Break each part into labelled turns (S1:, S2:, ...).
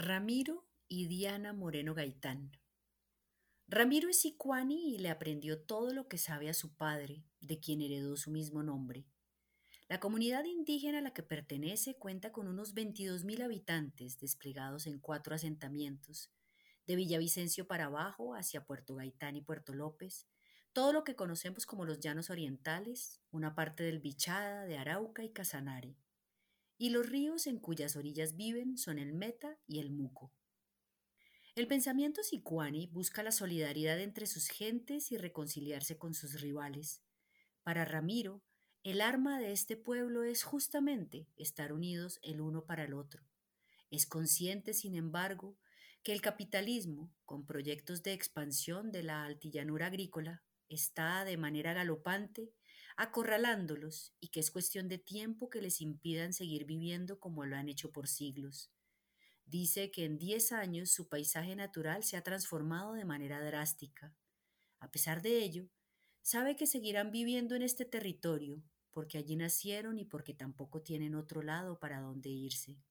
S1: Ramiro y Diana Moreno Gaitán. Ramiro es sicuani y le aprendió todo lo que sabe a su padre, de quien heredó su mismo nombre. La comunidad indígena a la que pertenece cuenta con unos 22.000 habitantes desplegados en cuatro asentamientos, de Villavicencio para abajo hacia Puerto Gaitán y Puerto López, todo lo que conocemos como los llanos orientales, una parte del Bichada, de Arauca y Casanare y los ríos en cuyas orillas viven son el Meta y el Muco. El pensamiento sicuani busca la solidaridad entre sus gentes y reconciliarse con sus rivales. Para Ramiro, el arma de este pueblo es justamente estar unidos el uno para el otro. Es consciente, sin embargo, que el capitalismo, con proyectos de expansión de la altillanura agrícola, está de manera galopante acorralándolos y que es cuestión de tiempo que les impidan seguir viviendo como lo han hecho por siglos. Dice que en 10 años su paisaje natural se ha transformado de manera drástica. A pesar de ello, sabe que seguirán viviendo en este territorio porque allí nacieron y porque tampoco tienen otro lado para donde irse.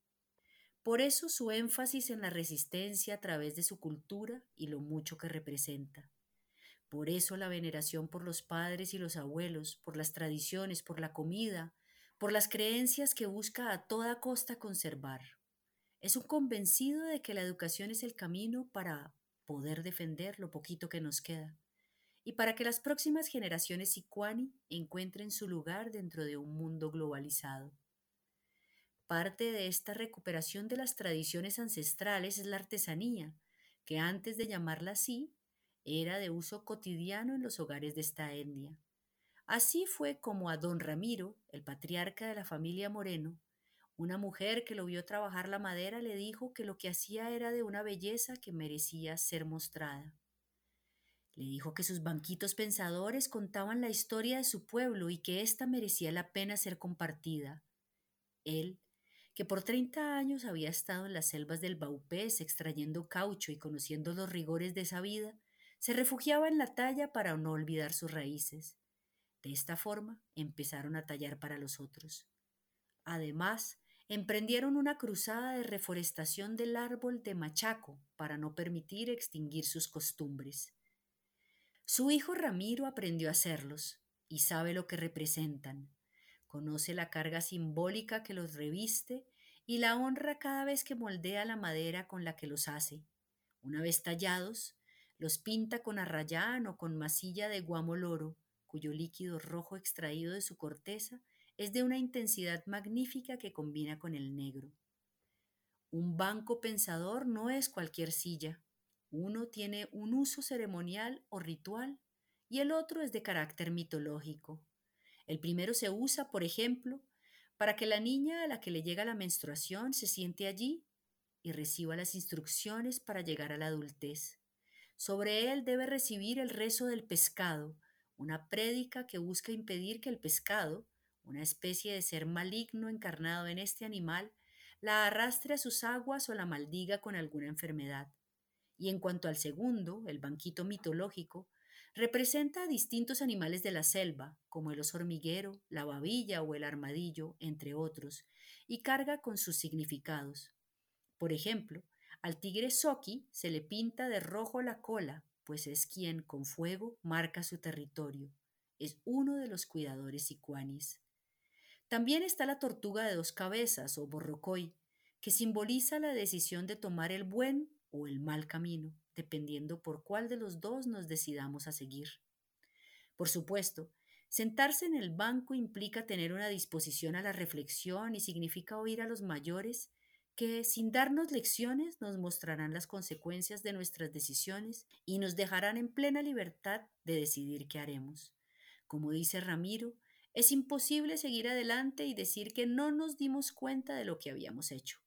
S1: Por eso su énfasis en la resistencia a través de su cultura y lo mucho que representa. Por eso la veneración por los padres y los abuelos, por las tradiciones, por la comida, por las creencias que busca a toda costa conservar. Es un convencido de que la educación es el camino para poder defender lo poquito que nos queda y para que las próximas generaciones sicuani encuentren su lugar dentro de un mundo globalizado. Parte de esta recuperación de las tradiciones ancestrales es la artesanía, que antes de llamarla así, era de uso cotidiano en los hogares de esta etnia. Así fue como a don Ramiro, el patriarca de la familia Moreno, una mujer que lo vio trabajar la madera le dijo que lo que hacía era de una belleza que merecía ser mostrada. Le dijo que sus banquitos pensadores contaban la historia de su pueblo y que ésta merecía la pena ser compartida. Él, que por treinta años había estado en las selvas del Baupés extrayendo caucho y conociendo los rigores de esa vida, se refugiaba en la talla para no olvidar sus raíces. De esta forma empezaron a tallar para los otros. Además, emprendieron una cruzada de reforestación del árbol de machaco para no permitir extinguir sus costumbres. Su hijo Ramiro aprendió a hacerlos y sabe lo que representan. Conoce la carga simbólica que los reviste y la honra cada vez que moldea la madera con la que los hace. Una vez tallados, los pinta con arrayán o con masilla de guamo loro, cuyo líquido rojo extraído de su corteza es de una intensidad magnífica que combina con el negro. Un banco pensador no es cualquier silla. Uno tiene un uso ceremonial o ritual y el otro es de carácter mitológico. El primero se usa, por ejemplo, para que la niña a la que le llega la menstruación se siente allí y reciba las instrucciones para llegar a la adultez. Sobre él debe recibir el rezo del pescado, una prédica que busca impedir que el pescado, una especie de ser maligno encarnado en este animal, la arrastre a sus aguas o la maldiga con alguna enfermedad. Y en cuanto al segundo, el banquito mitológico, representa a distintos animales de la selva, como el oso hormiguero, la babilla o el armadillo, entre otros, y carga con sus significados. Por ejemplo, al tigre Soki se le pinta de rojo la cola, pues es quien con fuego marca su territorio. Es uno de los cuidadores sicuanis. También está la tortuga de dos cabezas o borrocoy, que simboliza la decisión de tomar el buen o el mal camino, dependiendo por cuál de los dos nos decidamos a seguir. Por supuesto, sentarse en el banco implica tener una disposición a la reflexión y significa oír a los mayores que sin darnos lecciones nos mostrarán las consecuencias de nuestras decisiones y nos dejarán en plena libertad de decidir qué haremos. Como dice Ramiro, es imposible seguir adelante y decir que no nos dimos cuenta de lo que habíamos hecho.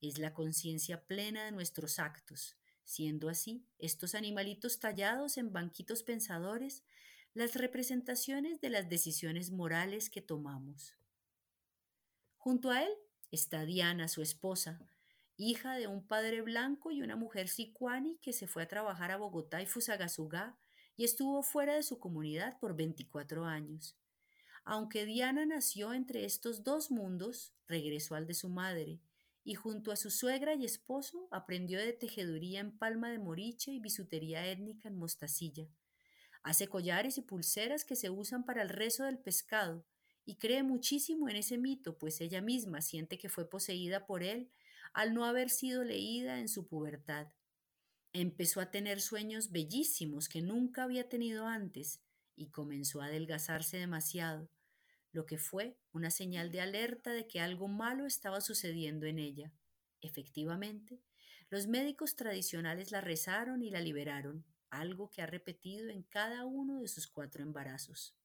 S1: Es la conciencia plena de nuestros actos, siendo así estos animalitos tallados en banquitos pensadores las representaciones de las decisiones morales que tomamos. Junto a él Está Diana, su esposa, hija de un padre blanco y una mujer sicuani que se fue a trabajar a Bogotá y Fusagasugá y estuvo fuera de su comunidad por 24 años. Aunque Diana nació entre estos dos mundos, regresó al de su madre y junto a su suegra y esposo aprendió de tejeduría en palma de moriche y bisutería étnica en mostacilla. Hace collares y pulseras que se usan para el rezo del pescado y cree muchísimo en ese mito, pues ella misma siente que fue poseída por él al no haber sido leída en su pubertad. Empezó a tener sueños bellísimos que nunca había tenido antes y comenzó a adelgazarse demasiado, lo que fue una señal de alerta de que algo malo estaba sucediendo en ella. Efectivamente, los médicos tradicionales la rezaron y la liberaron, algo que ha repetido en cada uno de sus cuatro embarazos.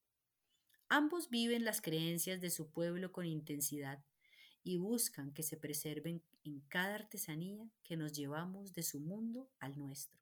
S1: Ambos viven las creencias de su pueblo con intensidad y buscan que se preserven en cada artesanía que nos llevamos de su mundo al nuestro.